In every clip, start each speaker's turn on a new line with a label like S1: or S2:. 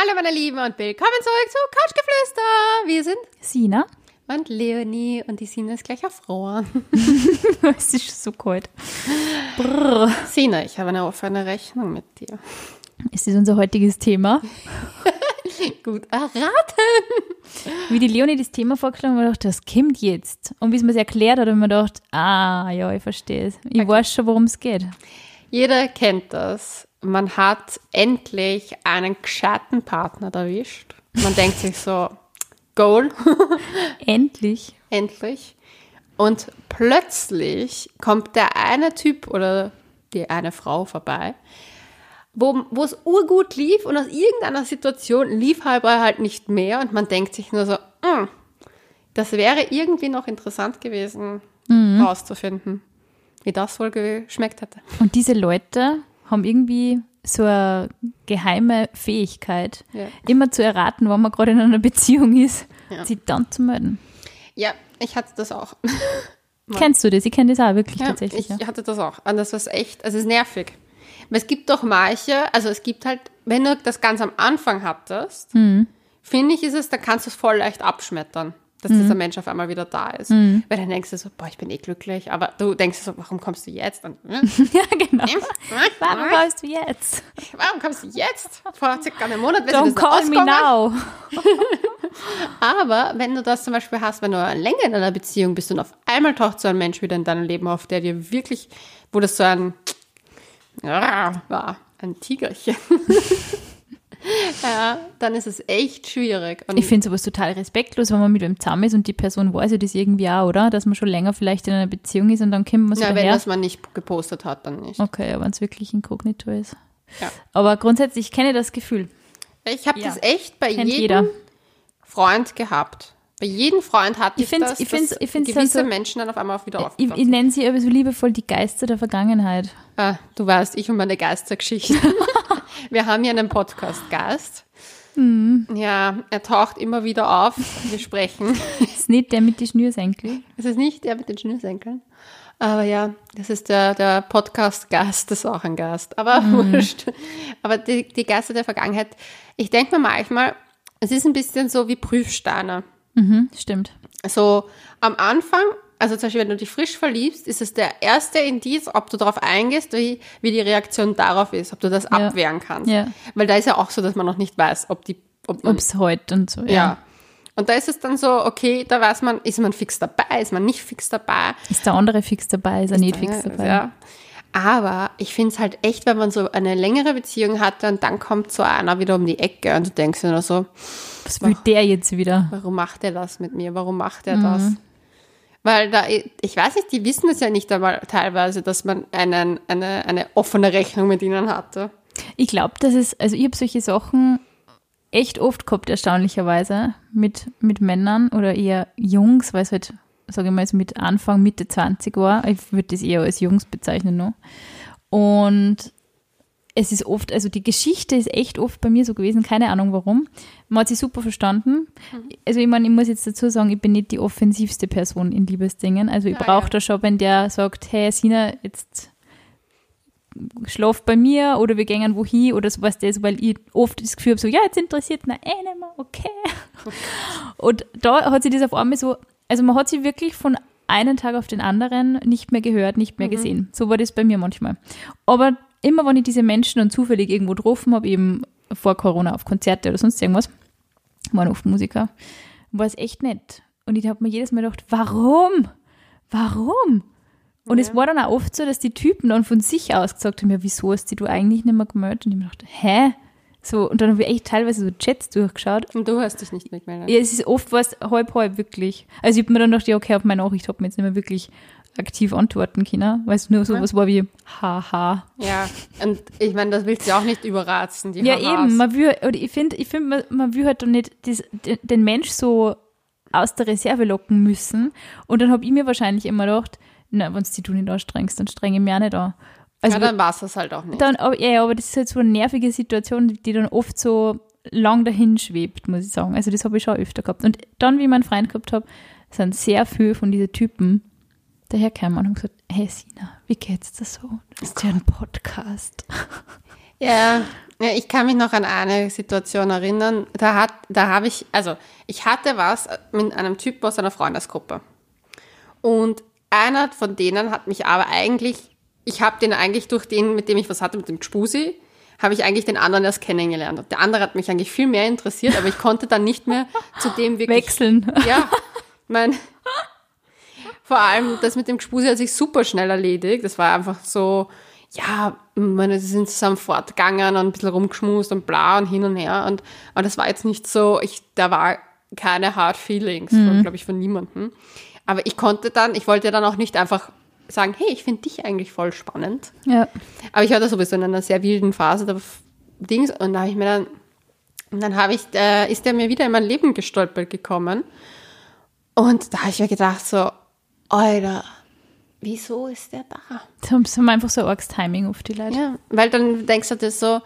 S1: Hallo meine Lieben und willkommen zurück zu Couchgeflüster. Wir sind
S2: Sina?
S1: und Leonie und die Sina ist gleich erfroren.
S2: es ist so kalt. Brrr.
S1: Sina, ich habe eine offene Rechnung mit dir.
S2: Es ist unser heutiges Thema.
S1: Gut erraten.
S2: Wie die Leonie das Thema vorgeschlagen hat, habe ich gedacht, das kommt jetzt. Und wie es mir erklärt hat, habe ich mir gedacht, ah, ja, ich verstehe es. Ich weiß schon, worum es geht.
S1: Jeder kennt das. Man hat endlich einen gescheiten Partner erwischt. Man denkt sich so, Goal,
S2: Endlich.
S1: endlich. Und plötzlich kommt der eine Typ oder die eine Frau vorbei, wo, wo es urgut lief und aus irgendeiner Situation lief halber halt nicht mehr und man denkt sich nur so, "Mm, das wäre irgendwie noch interessant gewesen, rauszufinden, wie das wohl geschmeckt hätte.
S2: Und diese Leute haben irgendwie so eine geheime Fähigkeit,
S1: Ja.
S2: immer zu erraten, wann man gerade in einer Beziehung ist,
S1: Ja.
S2: sie dann zu melden.
S1: Ja, ich hatte das auch.
S2: Kennst du das? Ich kenne das auch wirklich
S1: Ja,
S2: tatsächlich.
S1: ich hatte das auch. Und das war echt, also es ist nervig. Es gibt doch manche, also es gibt halt, wenn du das ganz am Anfang hattest,
S2: Mhm.
S1: finde ich, ist es, da kannst du es voll leicht abschmettern, dass
S2: Mhm.
S1: dieser Mensch auf einmal wieder da ist. Weil dann denkst du so, boah, ich bin eh glücklich, aber du denkst so, warum kommst du jetzt? Und, hm,
S2: ja, genau.
S1: hm,
S2: Warum kommst du jetzt?
S1: warum kommst du jetzt? Vor circa einem Monat du
S2: Don't
S1: wissen,
S2: call me now.
S1: Aber wenn du das zum Beispiel hast, wenn du länger in einer Beziehung bist und auf einmal taucht so ein Mensch wieder in deinem Leben auf, der dir wirklich, wo das so ein, war, ein Tigerchen. ja, dann ist es echt schwierig. Und
S2: Ich finde sowas total respektlos, wenn man mit wem zusammen ist und die Person weiß ja das irgendwie auch, oder? Dass man schon länger vielleicht in einer Beziehung ist und dann kommt man so
S1: ja, wenn das man nicht gepostet hat, dann nicht.
S2: Okay, wenn es wirklich inkognito ist.
S1: Ja.
S2: Aber grundsätzlich kenne ich das Gefühl.
S1: Ich habe
S2: Ja.
S1: das echt bei
S2: Kennt
S1: jedem
S2: jeder.
S1: Freund gehabt. Bei jedem Freund hatte ich,
S2: Ich find's-
S1: das,
S2: ich find's- ich find's
S1: gewisse
S2: dann so-
S1: Menschen dann auf einmal auch wieder
S2: Ich,
S1: aufgetaucht
S2: ich nenne sie aber so liebevoll die Geister der Vergangenheit.
S1: Ah, du weißt, ich und meine Geistergeschichte. Wir haben hier einen Podcast-Gast.
S2: Mhm.
S1: Ja, er taucht immer wieder auf. Wir sprechen.
S2: ist nicht der mit den Schnürsenkel.
S1: Es ist nicht der mit den Schnürsenkeln. Aber ja, das ist der, der Podcast-Gast, das ist auch ein Gast. Aber
S2: Mhm.
S1: wurscht. Aber die, die Geister der Vergangenheit, ich denke mir manchmal, es ist ein bisschen so wie Prüfsteine.
S2: Mhm, stimmt.
S1: So am Anfang, also zum Beispiel, wenn du dich frisch verliebst, ist es der erste Indiz, ob du darauf eingehst, wie, wie die Reaktion darauf ist, ob du das abwehren kannst.
S2: Ja.
S1: Weil da ist ja auch so, dass man noch nicht weiß, ob die, ob
S2: es heute und so. Ja.
S1: ja. Und da ist es dann so, okay, da weiß man, ist man fix dabei, ist man nicht fix dabei.
S2: Ist der andere fix dabei, ist er nicht fix dabei.
S1: Ja. Aber ich finde es halt echt, wenn man so eine längere Beziehung hatte und dann kommt so einer wieder um die Ecke und du denkst dir nur so,
S2: Was will der jetzt wieder?
S1: warum macht er das mit mir? Warum macht er
S2: Mhm.
S1: das? Weil da, ich weiß nicht, die wissen es ja nicht einmal teilweise, dass man einen, eine, eine offene Rechnung mit ihnen hatte.
S2: Ich glaube, dass es, also ich habe solche Sachen echt oft gehabt, erstaunlicherweise, mit, mit Männern oder eher Jungs, weil es halt, sage ich mal, so mit Anfang, Mitte 20 war. Ich würde das eher als Jungs bezeichnen noch. Und es ist oft, also die Geschichte ist echt oft bei mir so gewesen, keine Ahnung warum. Man hat sich super verstanden. Also ich meine, ich muss jetzt dazu sagen, ich bin nicht die offensivste Person in Liebesdingen. Also ich
S1: Ja,
S2: brauche
S1: ja.
S2: da schon, wenn der sagt, hey Sina, jetzt schlaf bei mir oder wir gehen wohin oder sowas das, weil ich oft das Gefühl habe, so, ja, jetzt interessiert mich eh nicht mehr, okay. Und da hat sich das auf einmal so, also man hat sie wirklich von einem Tag auf den anderen nicht mehr gehört, nicht mehr gesehen. So war das bei mir manchmal. Aber immer, wenn ich diese Menschen dann zufällig irgendwo getroffen habe, eben vor Corona auf Konzerte oder sonst irgendwas, waren oft Musiker, war es echt nett. Und ich habe mir jedes Mal gedacht, warum? Warum? Und es war dann auch oft so, dass die Typen dann von sich aus gesagt haben, ja, wieso hast du eigentlich nicht mehr gemeldet? Und ich mir dachte, hä? So, und dann habe ich echt teilweise so Chats durchgeschaut.
S1: Und du hast dich nicht mitgemeldet.
S2: Ja, es ist oft was halb, halb wirklich. Also ich habe mir dann gedacht, ja, okay, auf meine Nachricht habe ich jetzt nicht mehr wirklich aktiv antworten können, weil es nur so was war wie haha.
S1: Ja, und ich meine, das willst du ja auch nicht überratzen, die
S2: Ja,
S1: Hahas.
S2: eben, man will, oder ich finde, ich find, man, man will halt doch nicht das, den, den Mensch so aus der Reserve locken müssen. Und dann habe ich mir wahrscheinlich immer gedacht, na, wenn du dich nicht anstrengst, dann strenge ich mich auch nicht an. Also
S1: ja, dann war es das halt auch nicht.
S2: dann, ja, aber das ist halt so eine nervige Situation, die dann oft so lang dahin schwebt, muss ich sagen. Also das habe ich schon öfter gehabt. Und dann, wie ich meinen Freund gehabt habe, sind sehr viele von diesen Typen dahergekommen und haben gesagt, hey Sina, wie geht's dir so? Hast ja einen Podcast.
S1: Ja, ja, ich kann mich noch an eine Situation erinnern. Da hat, da habe ich, also ich hatte was mit einem Typ aus einer Freundesgruppe. Und einer von denen hat mich aber eigentlich, ich habe den eigentlich durch den, mit dem ich was hatte, mit dem Spusi, habe ich eigentlich den anderen erst kennengelernt. Und der andere hat mich eigentlich viel mehr interessiert, aber ich konnte dann nicht mehr zu dem wirklich.
S2: Wechseln.
S1: Ja, mein, vor allem das mit dem Gspusi hat sich super schnell erledigt. Das war einfach so, ja, meine, sie sind zusammen fortgegangen und ein bisschen rumgeschmust und bla und hin und her. Und, aber das war jetzt nicht so, ich, da war keine Hard Feelings, mhm. glaube ich, von niemandem. Aber ich konnte dann, ich wollte dann auch nicht einfach sagen, hey, ich finde dich eigentlich voll spannend.
S2: Ja.
S1: Aber ich war da sowieso in einer sehr wilden Phase da Dings und da habe ich mir dann, und dann habe ich, äh, ist der mir wieder in mein Leben gestolpert gekommen. Und da habe ich mir gedacht so, Alter, wieso ist der da?
S2: Sie haben einfach so arges Timing auf die Leute.
S1: Ja, weil dann denkst du dir so,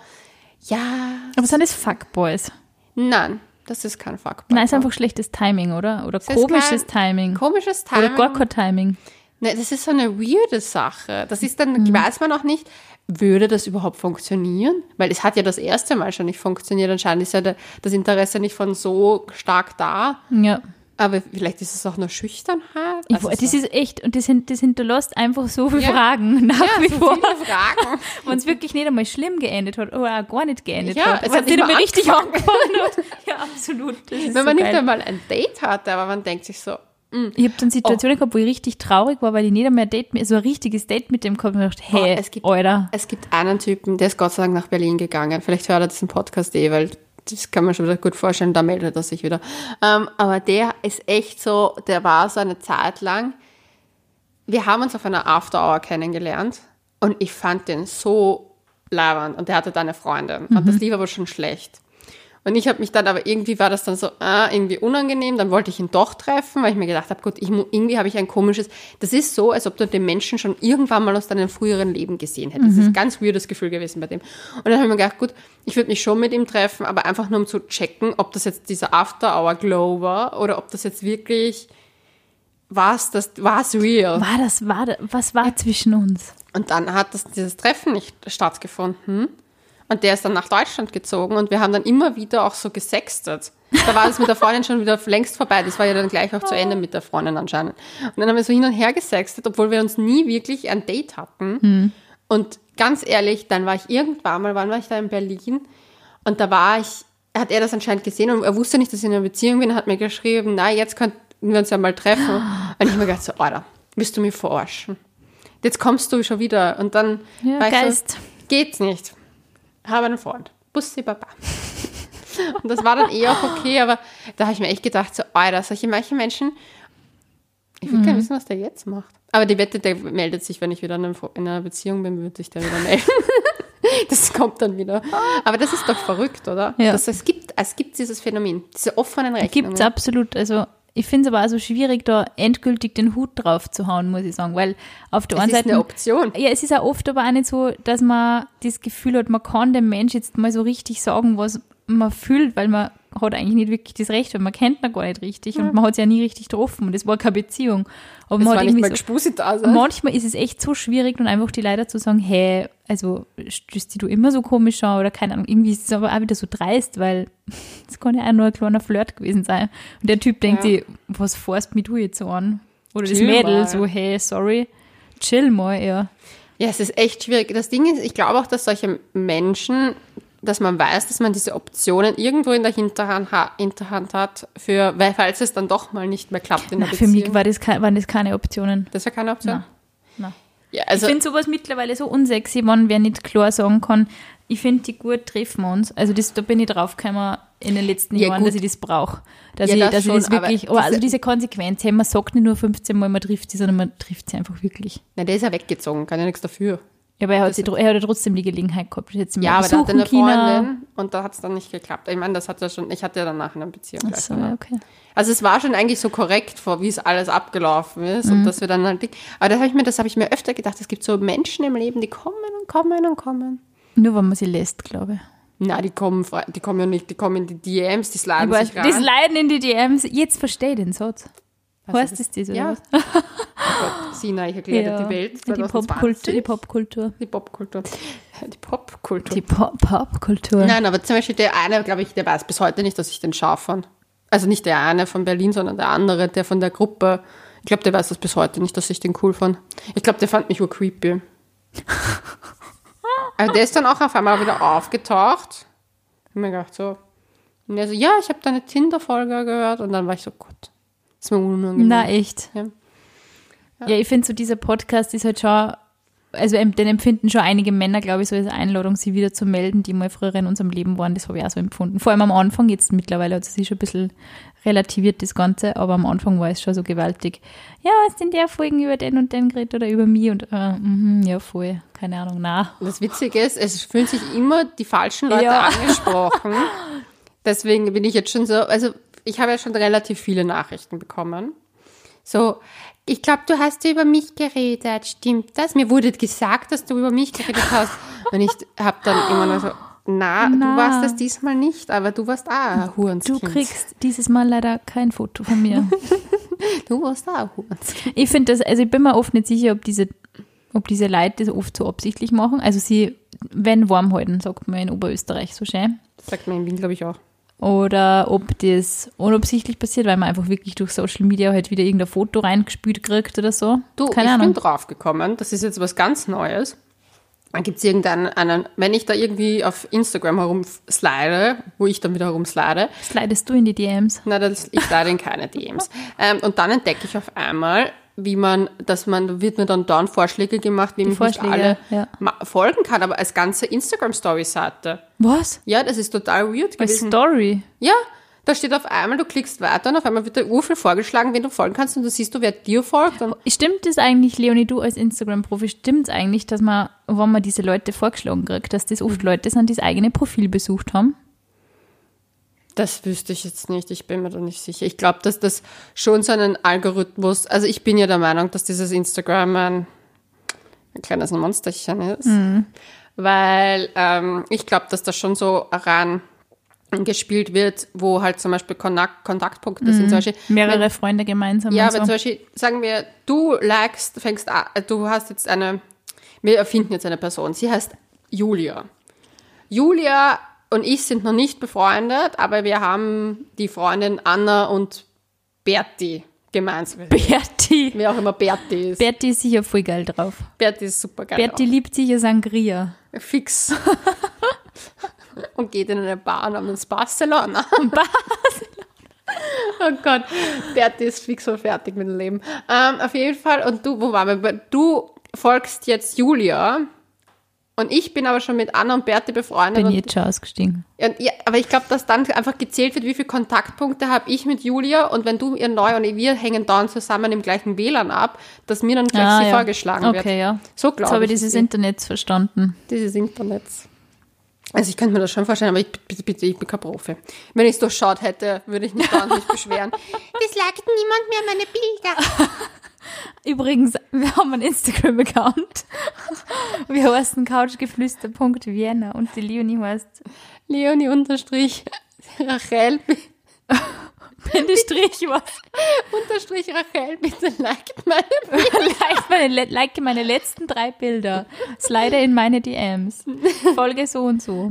S1: ja.
S2: Aber sind das Fuckboys?
S1: Nein, das ist kein Fuckboy.
S2: Nein, ist einfach schlechtes Timing, oder? Oder das komisches Timing.
S1: Komisches Timing.
S2: Oder gar kein Timing.
S1: Ne, das ist so eine weirde Sache. Das ist dann, mhm. weiß man auch nicht, würde das überhaupt funktionieren? Weil es hat ja das erste Mal schon nicht funktioniert. Anscheinend ist ja das Interesse nicht von so stark da.
S2: Ja.
S1: Aber vielleicht ist es auch nur Schüchternheit.
S2: Also das so. ist echt, und das, das hinterlässt einfach so viele ja. Fragen nach
S1: ja,
S2: wie
S1: so
S2: vor.
S1: Viele Fragen.
S2: Wenn es wirklich nicht einmal schlimm geendet hat oder auch gar nicht geendet
S1: ja,
S2: hat.
S1: Es hat
S2: nicht einmal richtig angefangen. Ja, absolut.
S1: Wenn
S2: so
S1: man
S2: geil.
S1: nicht einmal ein Date hatte, aber man denkt sich so,
S2: mm. ich habe dann Situationen oh. gehabt, wo ich richtig traurig war, weil ich nicht ein Date, so ein richtiges Date mit dem gehabt und dachte, hey,
S1: oh, es gibt,
S2: Alter.
S1: Es gibt einen Typen, der ist Gott sei Dank nach Berlin gegangen. Vielleicht hört er diesen Podcast eh, weil das kann man schon wieder gut vorstellen, da meldet er sich wieder. Ähm, aber der ist echt so, der war so eine Zeit lang. Wir haben uns auf einer After Hour kennengelernt und ich fand den so labernd und der hatte da eine Freundin mhm. und das lief aber schon schlecht. Und ich habe mich dann, aber irgendwie war das dann so ah, irgendwie unangenehm. Dann wollte ich ihn doch treffen, weil ich mir gedacht habe, gut, ich, irgendwie habe ich ein komisches. Das ist so, als ob du den Menschen schon irgendwann mal aus deinem früheren Leben gesehen hättest. Mhm. Das ist ein ganz weirdes Gefühl gewesen bei dem. Und dann habe ich mir gedacht, gut, ich würde mich schon mit ihm treffen, aber einfach nur um zu checken, ob das jetzt dieser After-Hour-Glow war oder ob das jetzt wirklich was das war's real.
S2: War das war was war zwischen uns?
S1: Und dann hat das dieses Treffen nicht stattgefunden. Und der ist dann nach Deutschland gezogen und wir haben dann immer wieder auch so gesextet. Da war das mit der Freundin schon wieder längst vorbei. Das war ja dann gleich auch zu Ende mit der Freundin anscheinend. Und dann haben wir so hin und her gesextet, obwohl wir uns nie wirklich ein Date hatten.
S2: Hm.
S1: Und ganz ehrlich, dann war ich irgendwann mal, wann war ich da in Berlin? Und da war ich, hat er das anscheinend gesehen und er wusste nicht, dass ich in einer Beziehung bin, hat mir geschrieben, na, jetzt könnten wir uns ja mal treffen. Und ich habe mir gedacht, so, Alter, willst du mich verarschen? Jetzt kommst du schon wieder. Und dann
S2: ja,
S1: war
S2: Geist.
S1: so, geht's nicht habe einen Freund. Bussi Baba. Und das war dann eh auch okay, aber da habe ich mir echt gedacht, so, Alter, solche manche Menschen, ich will mhm. gerne wissen, was der jetzt macht. Aber die Wette, der meldet sich, wenn ich wieder in einer Beziehung bin, wird sich der wieder melden. das kommt dann wieder. Aber das ist doch verrückt, oder?
S2: Ja.
S1: Dass es gibt, es gibt dieses Phänomen, diese offenen Rechnungen.
S2: Gibt es absolut. Also ich finde es aber auch so schwierig, da endgültig den Hut drauf zu hauen, muss ich sagen, weil auf der
S1: es
S2: einen Seite.
S1: ist eine Option.
S2: Ja, es ist auch oft aber auch nicht so, dass man das Gefühl hat, man kann dem Mensch jetzt mal so richtig sagen, was man fühlt, weil man hat eigentlich nicht wirklich das Recht, weil man kennt ihn gar nicht richtig und man hat es ja nie richtig getroffen und es war keine Beziehung. Aber
S1: es
S2: man
S1: war
S2: hat
S1: nicht mal
S2: so,
S1: da sein.
S2: Manchmal ist es echt so schwierig, dann einfach die Leute zu sagen, hey, also stößt du immer so komisch an oder keine Ahnung, irgendwie ist es aber auch wieder so dreist, weil es kann ja auch nur ein kleiner Flirt gewesen sein. Und der Typ denkt
S1: Ja.
S2: sich, was fährst mit du jetzt so an? Oder das
S1: Chill
S2: Mädel
S1: mal.
S2: so, hey, sorry, chill mal, ja.
S1: Ja, es ist echt schwierig. Das Ding ist, ich glaube auch, dass solche Menschen, dass man weiß, dass man diese Optionen irgendwo in der Hinterhand, ha Hinterhand hat, für, weil falls es dann doch mal nicht mehr klappt in der
S2: Na, für
S1: Beziehung.
S2: mich war das, waren das keine Optionen.
S1: das wäre keine Option.
S2: Nein. Nein.
S1: Ja, also
S2: ich finde sowas mittlerweile so unsexy, wenn wer nicht klar sagen kann, ich finde die gut, treffen wir uns. Also das, da bin ich draufgekommen in den letzten
S1: Ja,
S2: Jahren,
S1: gut.
S2: dass ich das brauche. Dass,
S1: Ja,
S2: ich,
S1: das
S2: dass
S1: schon,
S2: ich das wirklich,
S1: aber
S2: aber also
S1: diese-
S2: diese Konsequenz, hey, man sagt nicht nur 15 Mal, man trifft sie, sondern man trifft sie einfach wirklich.
S1: na, der ist ja weggezogen, kann ja nichts dafür.
S2: Ja, aber er hat, sie, er hat trotzdem die Gelegenheit gehabt. Jetzt
S1: Ja, aber da hatte eine
S2: China.
S1: Freundin und da hat es dann nicht geklappt. Ich meine, das hat ja schon, ich hatte ja danach eine Beziehung.
S2: Ach
S1: gleich
S2: so, ja, okay.
S1: Also es war schon eigentlich so korrekt, vor wie es alles abgelaufen ist
S2: Mhm.
S1: und dass wir dann halt, aber das habe ich mir, das habe ich mir öfter gedacht. Es gibt so Menschen im Leben, die kommen und kommen und kommen.
S2: Nur wenn man sie lässt, glaube ich.
S1: Na, die kommen, die kommen ja nicht, die kommen in die DMs, die sliden
S2: Aber
S1: sich rein.
S2: Leiden in die DMs, jetzt verstehe ich den Satz. Heißt das das, oder
S1: Ja.
S2: was?
S1: Oh Gott, Sina, ich erkläre dir die Welt.
S2: die
S1: 2020.
S2: Popkultur. Die Popkultur.
S1: Die Popkultur. Die Popkultur.
S2: Die Pop- Popkultur.
S1: Nein, aber zum Beispiel der eine, glaube ich, der weiß bis heute nicht, dass ich den scharf fand. Also nicht der eine von Berlin, sondern der andere, der von der Gruppe. Ich glaube, der weiß das bis heute nicht, dass ich den cool fand. Ich glaube, der fand mich nur creepy. aber der ist dann auch auf einmal wieder aufgetaucht. Ich hab mir gedacht so. Und er so, ja, ich habe deine Tinder-Folge gehört. Und dann war ich so, Gott, ist mir unangenehm.
S2: Na, echt.
S1: Ja.
S2: Ja, ich finde so, dieser Podcast ist halt schon, also den empfinden schon einige Männer, glaube ich, so als Einladung, sie wieder zu melden, die mal früher in unserem Leben waren. Das habe ich auch so empfunden. Vor allem am Anfang, jetzt mittlerweile hat es sich schon ein bisschen relativiert, das Ganze, aber am Anfang war es schon so gewaltig. Ja, du in der Folge über den und den geredet oder über mich? Und äh, mhm, ja, voll. Keine Ahnung, na.
S1: Das Witzige ist, es fühlen sich immer die falschen Leute
S2: Ja.
S1: angesprochen. Deswegen bin ich jetzt schon so, also ich habe ja schon relativ viele Nachrichten bekommen. So, ich glaube, du hast ja über mich geredet, stimmt das? Mir wurde gesagt, dass du über mich geredet hast. Und ich habe dann immer nur so, na, du
S2: Na.
S1: warst das diesmal nicht, aber du warst auch ein
S2: Du
S1: Hurenskind.
S2: kriegst dieses Mal leider kein Foto von mir.
S1: Du warst auch ein Hurenskind.
S2: Ich finde das, also ich bin mir oft nicht sicher, ob diese, ob diese Leute das oft so absichtlich machen. Also sie werden warm halten, sagt man in Oberösterreich so schön.
S1: Das sagt man in Wien, glaube ich, auch.
S2: Oder ob das unabsichtlich passiert, weil man einfach wirklich durch Social Media halt wieder irgendein Foto reingespült kriegt oder so.
S1: Du,
S2: Keine
S1: ich
S2: Ahnung.
S1: bin draufgekommen, das ist jetzt was ganz Neues. Dann gibt es irgendeinen, einen, wenn ich da irgendwie auf Instagram herumslide, wo ich dann wieder herumslide,
S2: Slidest du in die DMs?
S1: das, ich slide in keine DMs. Ähm, und dann entdecke ich auf einmal, wie man, dass man, da wird mir dann dann Vorschläge gemacht, wie man
S2: Vorschläge,
S1: alle
S2: ja.
S1: folgen kann, aber als ganze Instagram-Story-Seite.
S2: Was?
S1: Ja, das ist total weird
S2: Als
S1: gewesen.
S2: Story?
S1: Ja, da steht auf einmal, du klickst weiter und auf einmal wird der Urfall vorgeschlagen, wen du folgen kannst und du siehst du, wer dir folgt.
S2: Stimmt es eigentlich, Leonie, du als Instagram-Profi, stimmt es eigentlich, dass man, wenn man diese Leute vorgeschlagen kriegt, dass das oft Leute sind, die das eigene Profil besucht haben?
S1: Das wüsste ich jetzt nicht, ich bin mir da nicht sicher. Ich glaube, dass das schon so einen Algorithmus, also ich bin ja der Meinung, dass dieses Instagram ein, ein kleines Monsterchen ist, weil ähm, ich glaube, dass das schon so ran gespielt wird, wo halt zum Beispiel Kontakt, Kontaktpunkte sind. Zum Beispiel,
S2: Mehrere Freunde gemeinsam
S1: ja, wenn
S2: so.
S1: zum Beispiel, sagen wir, du likest, fängst an, äh, du hast jetzt eine, wir erfinden jetzt eine Person, sie heißt Julia. Julia und ich sind noch nicht befreundet, aber wir haben die Freundin Anna und Berti gemeinsam.
S2: Berti.
S1: Wer auch immer Berti ist.
S2: Berti ist sicher voll geil drauf.
S1: Berti ist super geil.
S2: Berti liebt sicher Sangria.
S1: Fix. und geht in eine Bar namens Barcelona. Oh Gott, Berti ist fix und fertig mit dem Leben. Ähm, auf jeden Fall, und du, wo waren wir? Du folgst jetzt Julia und ich bin aber schon mit Anna und Berti befreundet.
S2: Bin
S1: und,
S2: jetzt schon ausgestiegen.
S1: und, ja, aber ich glaube, dass dann einfach gezählt wird, wie viele Kontaktpunkte habe ich mit Julia und wenn du ihr neu und wir hängen dann zusammen im gleichen WLAN ab, dass mir dann gleich sie vorgeschlagen wird.
S2: Ah, Okay, ja.
S1: So
S2: Jetzt
S1: glaube
S2: habe
S1: ich.
S2: ich
S1: ist
S2: dieses
S1: sie.
S2: Internet verstanden.
S1: Dieses Internets. Also ich könnte mir das schon vorstellen, aber ich, bitte, bitte, ich bin kein Profi. Wenn ich es durchschaut hätte, würde ich mich da nicht beschweren. Das liked niemand mehr meine Bilder.
S2: Übrigens, wir haben einen Instagram-Account. Wir heißen couchgeflüster.vienna und die Leonie heißt
S1: Leonie unterstrich Rachel
S2: Bindestrich was.
S1: unterstrich Rachel, bitte liked meine Bilder.
S2: like, meine, like meine letzten drei Bilder. Slide in meine DMs. Folge so und so.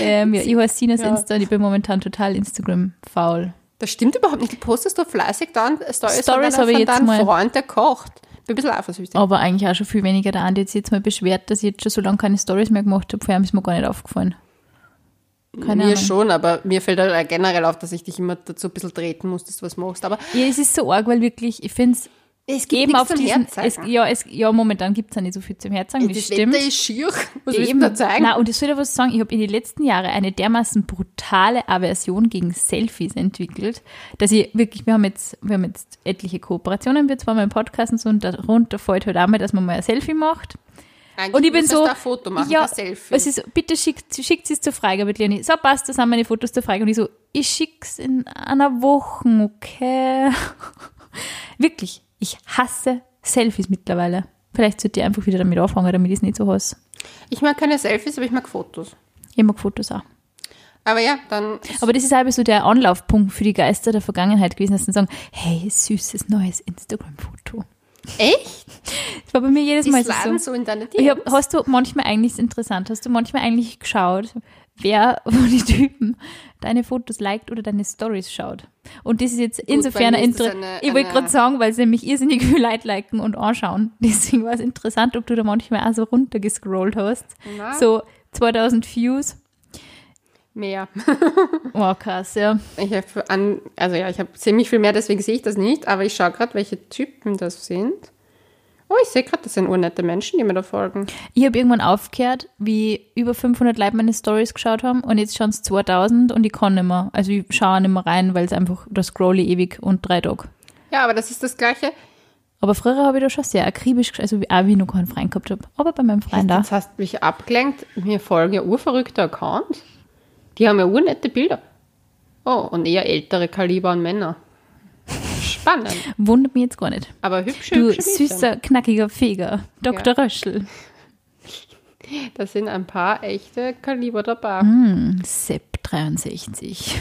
S2: Ähm, ja, ich heiße Sinas
S1: Ja.
S2: Insta und ich bin momentan total Instagram-faul.
S1: Das stimmt überhaupt nicht. Du postest doch fleißig dann Stories,
S2: Stories
S1: von,
S2: habe ich
S1: deiner, von deinem Freund, der kocht. Bin ein bisschen eifersüchtig.
S2: Aber eigentlich auch schon viel weniger. Der Andi hat sich jetzt mal beschwert, dass ich jetzt schon so lange keine Stories mehr gemacht habe. Vorher ist mir gar nicht aufgefallen. Keine
S1: mir
S2: Ahnung.
S1: schon, aber mir fällt halt generell auf, dass ich dich immer dazu ein bisschen treten muss, dass du was machst. Aber
S2: Ja, es ist so arg, weil wirklich, ich finde es
S1: es gibt
S2: eben auf
S1: zum
S2: diesen, es, ja, es, ja, momentan gibt es ja nicht so viel zum Herzagen, das,
S1: das
S2: stimmt.
S1: Wetter ist schier. Was willst du
S2: Eben.
S1: da zeigen?
S2: Na, und ich soll dir was sagen, ich habe in den letzten Jahren eine dermaßen brutale Aversion gegen Selfies entwickelt, dass ich wirklich, wir haben jetzt, wir haben jetzt etliche Kooperationen, wir zwar mal im Podcast und so, und darunter fällt halt auch mal, dass man mal ein Selfie macht.
S1: Eigentlich
S2: Und ich bin so,
S1: du ein Foto machen,
S2: ja,
S1: ein Selfie.
S2: es ist, bitte schickt, schickt es zur Freigabe, Leonie. So passt, das sind meine Fotos zur Freigabe. Und ich so, ich schick's in einer Woche, okay. Wirklich, ich hasse Selfies mittlerweile. Vielleicht sollte ich einfach wieder damit anfangen, damit ich es nicht so hasse.
S1: Ich mag keine Selfies, aber ich mag Fotos.
S2: Ich mag Fotos auch.
S1: Aber ja, dann.
S2: Aber das ist halt so der Anlaufpunkt für die Geister der Vergangenheit gewesen, dass sie sagen, hey, süßes neues Instagram-Foto.
S1: Echt?
S2: Das war bei mir jedes
S1: Die
S2: Mal
S1: sliden
S2: so.
S1: so in deine DMs?
S2: hab, hast du manchmal eigentlich, ist interessant, hast du manchmal eigentlich geschaut, wer von den Typen deine Fotos liked oder deine Stories schaut? Und das ist jetzt insofern
S1: bei mir
S2: ein
S1: ist das
S2: Inter
S1: eine-
S2: Ich wollte gerade sagen, weil sie nämlich irrsinnig viel Leute liken und anschauen. Deswegen war es interessant, ob du da manchmal auch so runtergescrollt hast.
S1: Na?
S2: So 2000 Views.
S1: Mehr.
S2: Oh, krass, ja.
S1: Ich habe also ja, ich habe ziemlich viel mehr, deswegen sehe ich das nicht, aber ich schaue gerade, welche Typen das sind. Oh, ich sehe gerade, das sind urnette Menschen, die mir da folgen.
S2: Ich habe irgendwann aufgehört, wie über 500 Leute meine Stories geschaut haben und jetzt schauen es 2000 und ich kann nicht mehr. Also ich schaue nicht mehr rein, weil es einfach, da scroll ich ewig und drei Tage.
S1: Ja, aber das ist das Gleiche.
S2: Aber früher habe ich da schon sehr akribisch, also wie- auch wie ich noch keinen Freund gehabt habe. Aber bei meinem Freund da.
S1: Jetzt hast du mich abgelenkt. Mir folgen ja urverrückte Accounts. Die haben ja urnette Bilder. Oh, und eher ältere Kaliber an Männer. Spannend.
S2: Wundert mich jetzt gar nicht.
S1: Aber hübsche,
S2: Du
S1: hübsche
S2: süßer, knackiger Feger. Dr. Röschel.
S1: Da sind ein paar echte Kaliber dabei.
S2: Hm. Sepp 63.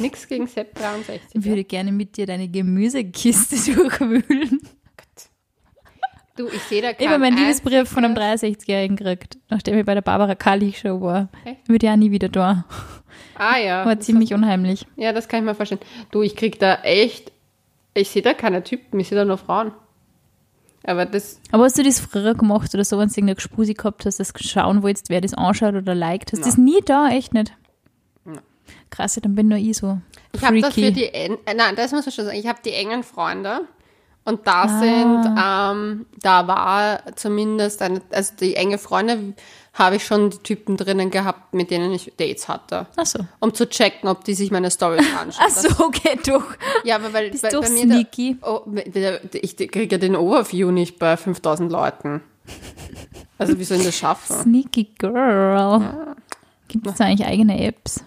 S1: Nix gegen Sepp 63.
S2: Ich würde gerne mit dir deine Gemüsekiste durchwühlen.
S1: Du, ich sehe da
S2: Ich habe meinen Liebesbrief von einem
S1: einziges-
S2: 63-Jährigen gekriegt, nachdem ich bei der Barbara Kali Show war.
S1: Echt?
S2: Würde ja nie wieder da.
S1: Ah ja.
S2: War ziemlich unheimlich.
S1: Ja, das kann ich mir vorstellen. Du, ich krieg da echt, ich sehe da keine Typen, ich sehe da nur Frauen. Aber das,
S2: Aber hast du das früher gemacht oder so, wenn du irgendeine Gespusi gehabt hast, das schauen wolltest, wer das anschaut oder liked? Hast du das nie da? Echt nicht? Krass, ja, dann bin nur ich so
S1: ich habe das für
S2: freaky.
S1: die, nein, das muss man schon sagen, ich habe die engen Freunde und da
S2: Ah.
S1: sind, ähm, da war zumindest eine, also die enge Freunde habe ich schon die Typen drinnen gehabt, mit denen ich Dates hatte.
S2: Ach so.
S1: Um zu checken, ob die sich meine Stories anschauen.
S2: Ach so, okay, doch.
S1: Ja, aber weil
S2: Bist
S1: bei,
S2: du
S1: bei mir
S2: sneaky?
S1: Da, oh, ich kriege ja den Overview nicht bei 5000 Leuten. Also wie soll ich das schaffen?
S2: Sneaky Girl. Gibt es da eigentlich eigene Apps?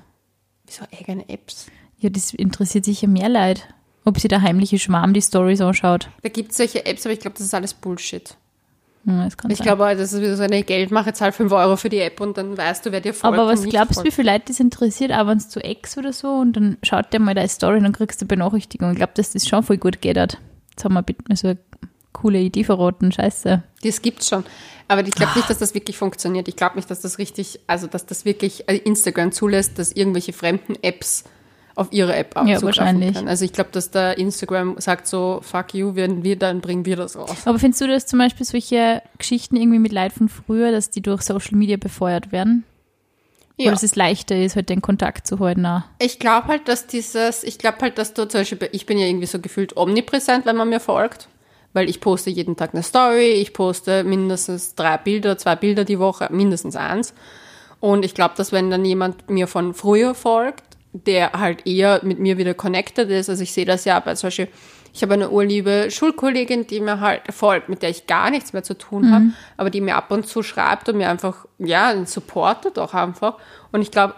S1: Wieso eigene Apps?
S2: Ja, das interessiert sicher mehr Leute. Ob sie der heimliche Schwarm die Stories anschaut.
S1: Da gibt es solche Apps, aber ich glaube, das ist alles Bullshit.
S2: Kann
S1: Ich
S2: sein.
S1: glaube, das ist wieder so eine Geldmache, zahl 5 Euro für die App und dann weißt du, wer dir folgt.
S2: Aber was glaubst du, wie viele Leute das interessiert, auch wenn es zu Ex oder so und dann schaut der mal deine Story und dann kriegst du Benachrichtigung. Ich glaube, dass das schon voll gut geht hat. Jetzt haben wir bitte so eine coole Idee verraten. Scheiße.
S1: Das gibt's schon. Aber ich glaube nicht, dass das wirklich funktioniert. Ich glaube nicht, dass das richtig, also dass das wirklich äh, Instagram zulässt, dass irgendwelche fremden Apps auf ihre App auch
S2: Ja, wahrscheinlich.
S1: können. Also ich glaube, dass da Instagram sagt so, fuck you, wenn wir, dann bringen wir das raus.
S2: Aber findest du, dass zum Beispiel solche Geschichten irgendwie mit Leuten von früher, dass die durch Social Media befeuert werden?
S1: Ja.
S2: Oder dass es leichter ist, halt den Kontakt zu halten? auch?
S1: Ich glaube halt, dass dieses, ich glaube halt, dass du zum Beispiel, ich bin ja irgendwie so gefühlt omnipräsent, wenn man mir folgt, weil ich poste jeden Tag eine Story, ich poste mindestens drei Bilder, zwei Bilder die Woche, mindestens eins. Und ich glaube, dass wenn dann jemand mir von früher folgt, der halt eher mit mir wieder connected ist, also ich sehe das ja bei zum Beispiel, ich habe eine urliebe Schulkollegin, die mir halt folgt, mit der ich gar nichts mehr zu tun habe, aber die mir ab und zu schreibt und mir einfach, ja, supportet auch einfach. Und ich glaube,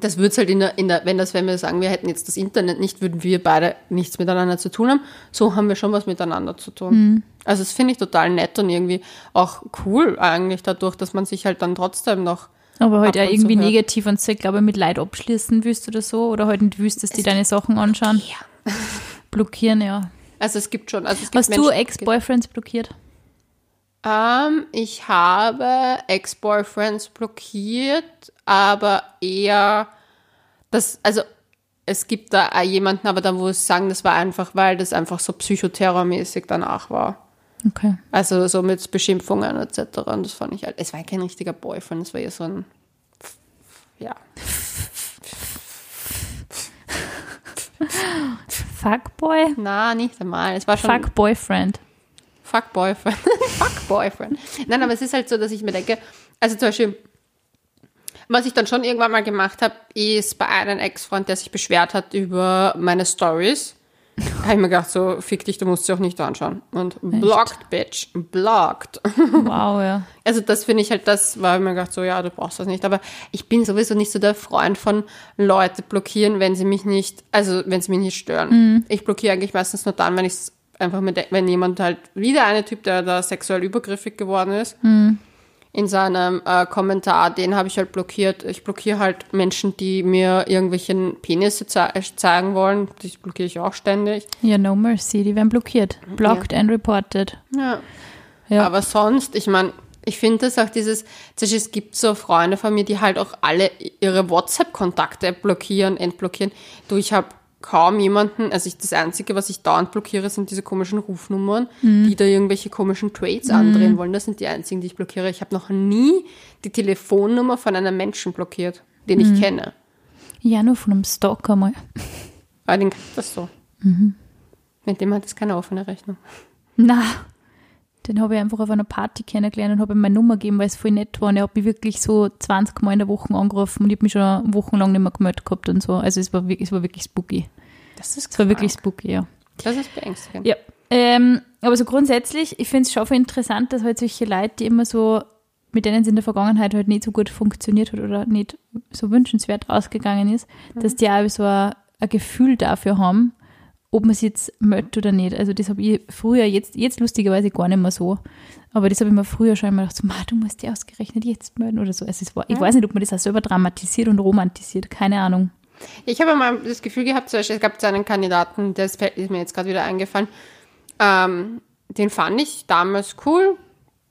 S1: das würde halt in der, in der, wenn das, wenn wir sagen, wir hätten jetzt das Internet nicht, würden wir beide nichts miteinander zu tun haben. So haben wir schon was miteinander zu tun. Also das finde ich total nett und irgendwie auch cool eigentlich dadurch, dass man sich halt dann trotzdem noch
S2: Aber halt
S1: ab
S2: auch
S1: und
S2: irgendwie
S1: hört.
S2: negativ und so, ich glaube, mit Leid abschließen willst oder so. Oder halt nicht willst, dass die deine Sachen anschauen. Blockieren, ja.
S1: Also es gibt schon. Also es gibt
S2: Hast du
S1: Menschen-
S2: Ex-Boyfriends blockiert?
S1: Ähm, ich habe Ex-Boyfriends blockiert, aber eher das, also es gibt da jemanden, aber da muss ich sagen, das war einfach, weil das einfach so psychoterrormäßig danach war.
S2: Okay.
S1: Also so mit Beschimpfungen etc. Und das fand ich halt, es war kein richtiger Boyfriend, es war ja so ein, ja.
S2: Fuckboy?
S1: Na, nicht einmal. Es war schon
S2: Fuck Boyfriend.
S1: Fuck Boyfriend. Fuck Boyfriend. Nein, aber es ist halt so, dass ich mir denke, also zum Beispiel, was ich dann schon irgendwann mal gemacht habe, ist bei einem Ex-Freund, der sich beschwert hat über meine Stories, habe ich mir gedacht, so, fick dich, du musst sie auch nicht anschauen. Und blocked, bitch. Blocked.
S2: Wow, ja.
S1: Also das finde ich halt, das war ich mir gedacht, so, ja, du brauchst das nicht. Aber ich bin sowieso nicht so der Freund von Leute blockieren, wenn sie mich nicht, also wenn sie mich nicht stören. Ich blockiere eigentlich meistens nur dann, wenn ich einfach mit, wenn jemand halt wieder eine Typ, der da sexuell übergriffig geworden ist, in seinem äh, Kommentar, den habe ich halt blockiert. Ich blockiere halt Menschen, die mir irgendwelche Penisse ze zeigen wollen. Das blockiere ich auch ständig.
S2: Ja, no mercy, die werden blockiert. Blocked and reported.
S1: Ja.
S2: Ja.
S1: Aber sonst, ich meine, ich finde das auch dieses, es gibt so Freunde von mir, die halt auch alle ihre WhatsApp-Kontakte blockieren, entblockieren. Du, ich habe kaum jemanden, also ich, das Einzige, was ich dauernd blockiere, sind diese komischen Rufnummern, die da irgendwelche komischen Trades andrehen wollen. Das sind die einzigen, die ich blockiere. Ich habe noch nie die Telefonnummer von einem Menschen blockiert, den ich kenne.
S2: Ja, nur von einem Stalker mal.
S1: Aber den kriegt das so. Mit dem hat es keine offene Rechnung.
S2: Na, den habe ich einfach auf einer Party kennengelernt und habe ihm meine Nummer gegeben, weil es voll nett war. Und er hat mich wirklich so 20 Mal in der Woche angerufen und ich habe mich schon wochenlang nicht mehr gemeldet gehabt und so. Also es war wirklich, es war wirklich spooky.
S1: Das ist
S2: Es war wirklich spooky, ja.
S1: Das ist beängstigend.
S2: Ja. Ähm, aber so grundsätzlich, ich finde es schon interessant, dass halt solche Leute, die immer so, mit denen es in der Vergangenheit halt nicht so gut funktioniert hat oder nicht so wünschenswert ausgegangen ist, dass die auch so ein, ein Gefühl dafür haben, ob man es jetzt meldet oder nicht. Also das habe ich früher, jetzt, jetzt lustigerweise gar nicht mehr so. Aber das habe ich mir früher schon immer gedacht, so, "Ma, du musst dir ausgerechnet jetzt melden oder so. Also es war, ich weiß nicht, ob man das auch selber dramatisiert und romantisiert, keine Ahnung.
S1: Ich habe mal das Gefühl gehabt, zum Beispiel, es gab so einen Kandidaten, der ist, ist mir jetzt gerade wieder eingefallen, ähm, den fand ich damals cool.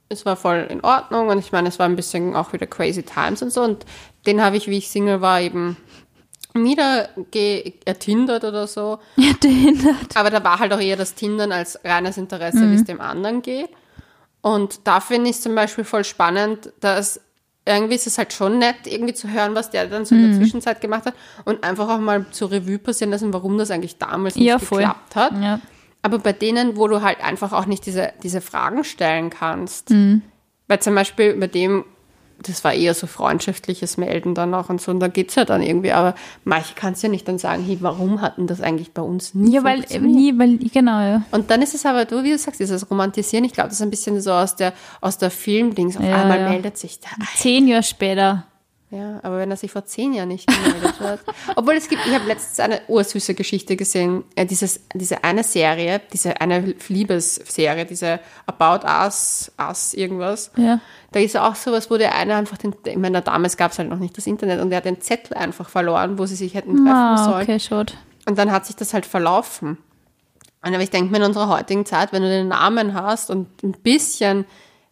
S1: Es war voll in Ordnung und ich meine, es war ein bisschen auch wieder crazy times und so. Und den habe ich, wie ich Single war, eben wieder ge- ertindert oder so.
S2: Ja, behindert.
S1: Aber da war halt auch eher das Tindern als reines Interesse, wie es dem anderen geht. Und da finde ich es zum Beispiel voll spannend, dass irgendwie ist es halt schon nett, irgendwie zu hören, was der dann so in der Zwischenzeit gemacht hat und einfach auch mal zur Revue passieren lassen, warum das eigentlich damals nicht
S2: Ja, voll.
S1: geklappt hat.
S2: Ja.
S1: Aber bei denen, wo du halt einfach auch nicht diese, diese Fragen stellen kannst, weil zum Beispiel bei dem, das war eher so freundschaftliches Melden dann auch und so, und da geht's ja dann irgendwie, aber manche kannst ja nicht dann sagen, hey, warum hatten das eigentlich bei uns nie
S2: Ja, weil, nie, weil, genau, ja.
S1: Und dann ist es aber, du, wie du sagst, dieses Romantisieren, ich glaube, das ist ein bisschen so aus der, aus der Filmdings. Auf
S2: Ja,
S1: einmal
S2: ja.
S1: meldet sich der.
S2: Zehn Jahre später.
S1: Ja, aber wenn er sich vor zehn Jahren nicht gemeldet hat. Obwohl es gibt, ich habe letztens eine ursüße Geschichte gesehen, äh, dieses, diese eine Serie, diese eine Liebesserie, diese About Us, Us irgendwas.
S2: Ja.
S1: Da ist auch sowas, wo der eine einfach den, ich meine, damals gab es halt noch nicht das Internet und der hat den Zettel einfach verloren, wo sie sich hätten treffen
S2: Ah,
S1: sollen.
S2: okay, schade.
S1: Und dann hat sich das halt verlaufen. Und aber ich denke mir in unserer heutigen Zeit, wenn du den Namen hast und ein bisschen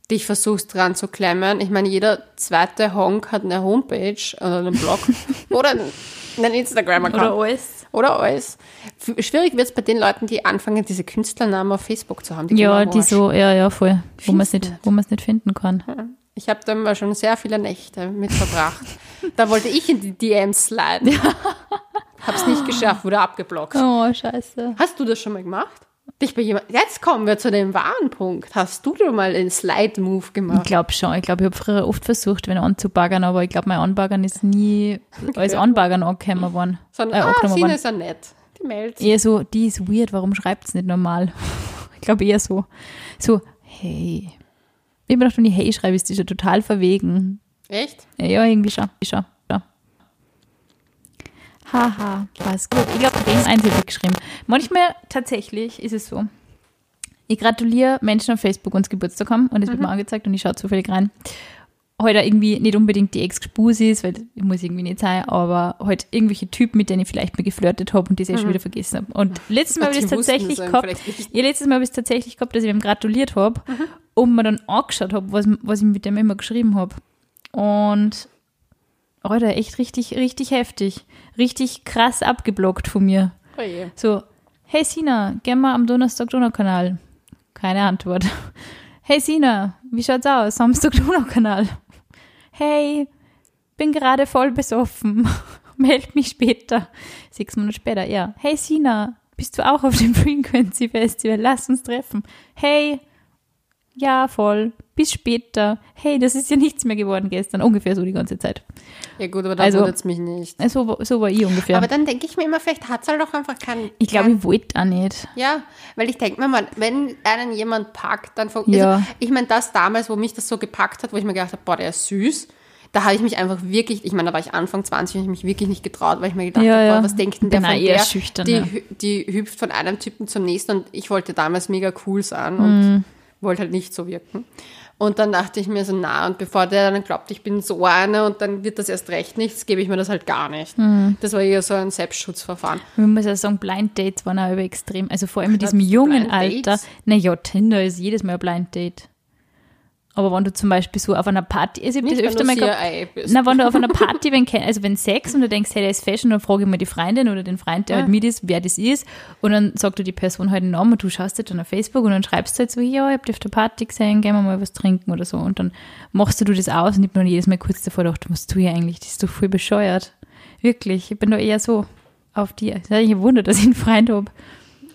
S1: dich versuchst dran zu klemmen, ich meine, jeder zweite Honk hat eine Homepage oder einen Blog oder einen Instagram-Account.
S2: Oder alles.
S1: Oder alles. Schwierig wird es bei den Leuten, die anfangen, diese Künstlernamen auf Facebook zu haben. Die
S2: Ja, die so, ja, ja, voll. Wo man es nicht, wo nicht finden kann.
S1: Ich habe da mal schon sehr viele Nächte mit verbracht. da wollte ich in die DMs sliden. Hab's nicht geschafft, wurde abgeblockt.
S2: Oh, scheiße.
S1: Hast du das schon mal gemacht? Dich bei jemand Jetzt kommen wir zu dem wahren Punkt. Hast du da mal den Slide-Move
S2: Ich
S1: gemacht?
S2: glaube schon. Ich glaube, ich habe früher oft versucht, wenn anzubaggern, aber ich glaube, mein Anbaggern ist nie als Anbaggern angekommen worden.
S1: Sondern,
S2: äh,
S1: ah, Sina ist ja nett. Die meldet sich.
S2: Eher so, die ist weird, warum schreibt es nicht normal? Ich glaube eher so. So, hey. Ich habe gedacht, wenn ich hey schreibe, ist die schon total verwegen.
S1: Echt?
S2: Ja, ja irgendwie schon. Haha, was gut. Ich glaube, den ich geschrieben. Manchmal tatsächlich ist es so. Ich gratuliere Menschen auf Facebook, uns Geburtstag haben und es wird mir angezeigt und ich schaue zufällig rein. Heute irgendwie nicht unbedingt die Ex-Spusis, weil das muss irgendwie nicht sein, aber halt irgendwelche Typen, mit denen ich vielleicht mal geflirtet habe und die ich schon wieder vergessen habe. Und letztes Mal habe ich tatsächlich
S1: es einem
S2: gehabt. Ja, letztes Mal habe ich es tatsächlich gehabt, dass ich ihm gratuliert habe und mir dann angeschaut habe, was, was ich mit dem immer geschrieben habe. Und Alter, echt richtig, richtig heftig. Richtig krass abgeblockt von mir.
S1: Oh je.
S2: So, hey Sina, gern mal am Donnerstag Donau-Kanal. Keine Antwort. Hey Sina, wie schaut's aus? Samstag Donau-Kanal. Hey, bin gerade voll besoffen. Meld mich später. Sechs Monate später, ja. Hey Sina, bist du auch auf dem Frequency Festival? Lass uns treffen. Hey, ja, voll. Bis später. Hey, das ist ja nichts mehr geworden gestern. Ungefähr so die ganze Zeit.
S1: Ja gut, aber da
S2: Also-
S1: wundert es mich nicht.
S2: So, war- so war ich ungefähr.
S1: Aber dann denke ich mir immer, vielleicht hat es halt auch einfach keinen...
S2: ich glaube, ich wollte auch nicht.
S1: Ja, weil ich denke mir mal, wenn einen jemand packt, dann... fun-
S2: Ja.
S1: Also, ich meine, das damals, wo mich das so gepackt hat, wo ich mir gedacht habe, boah, der ist süß, da habe ich mich einfach wirklich, ich meine, da war ich Anfang 20 und ich mich wirklich nicht getraut, weil ich mir gedacht
S2: Ja,
S1: habe,
S2: ja.
S1: boah, was denkt denn der
S2: Bin
S1: von
S2: eher
S1: der?
S2: schüchtern,
S1: die,
S2: ja.
S1: die hüpft von einem Typen zum nächsten und ich wollte damals mega cool sein und wollte halt nicht so wirken. Und dann dachte ich mir so, na, und bevor der dann glaubt, ich bin so eine und dann wird das erst recht nichts, gebe ich mir das halt gar nicht.
S2: Mhm.
S1: Das war eher so ein Selbstschutzverfahren.
S2: Ich muss ja sagen, Blind Dates waren auch über extrem. Also vor allem in diesem jungen
S1: Blind
S2: Alter.
S1: Dates?
S2: Naja, Tinder ist jedes Mal ein Blind Date. Aber wenn du zum Beispiel so auf einer Party, also ich das öfter
S1: du
S2: mal gehabt, na, wenn du auf einer Party, wenn, also wenn Sex und du denkst, hey, der ist Fashion, dann frage ich mal die Freundin oder den Freund, der
S1: Ja.
S2: halt mit ist, wer das ist. Und dann sagt du die Person halt einen Namen und du schaust halt dann auf Facebook und dann schreibst du halt so, ja, ich hab dich auf der Party gesehen, gehen wir mal was trinken oder so. Und dann machst du das aus und ich bin dann jedes Mal kurz davor gedacht, was tue ich eigentlich? Das ist doch voll bescheuert. Wirklich, ich bin da eher so auf die, ist eigentlich ein Wunder, dass ich einen Freund habe.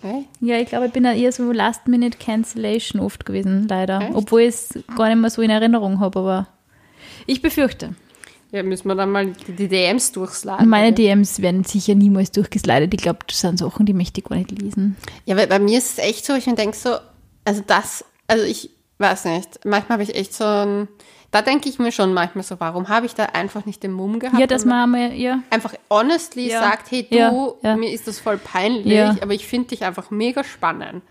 S1: Hey?
S2: Ja, ich glaube, ich bin da eher so Last-Minute-Cancellation oft gewesen, leider.
S1: Echt?
S2: Obwohl ich es gar nicht mehr so in Erinnerung habe, aber ich befürchte.
S1: Ja, müssen wir dann mal die, DMs durchsladen.
S2: Meine DMs werden sicher niemals durchgeslidet. Ich glaube, das sind Sachen, die möchte ich gar nicht lesen.
S1: Ja, weil bei mir ist es echt so, ich denke so, also das, also ich weiß nicht, manchmal habe ich echt so ein, da denke ich mir schon manchmal so, warum habe ich da einfach nicht den Mumm gehabt?
S2: Ja, man einmal, ja.
S1: einfach honestly
S2: Ja.
S1: sagt, hey du,
S2: Ja, ja.
S1: mir ist das voll peinlich, aber ich finde dich einfach mega spannend.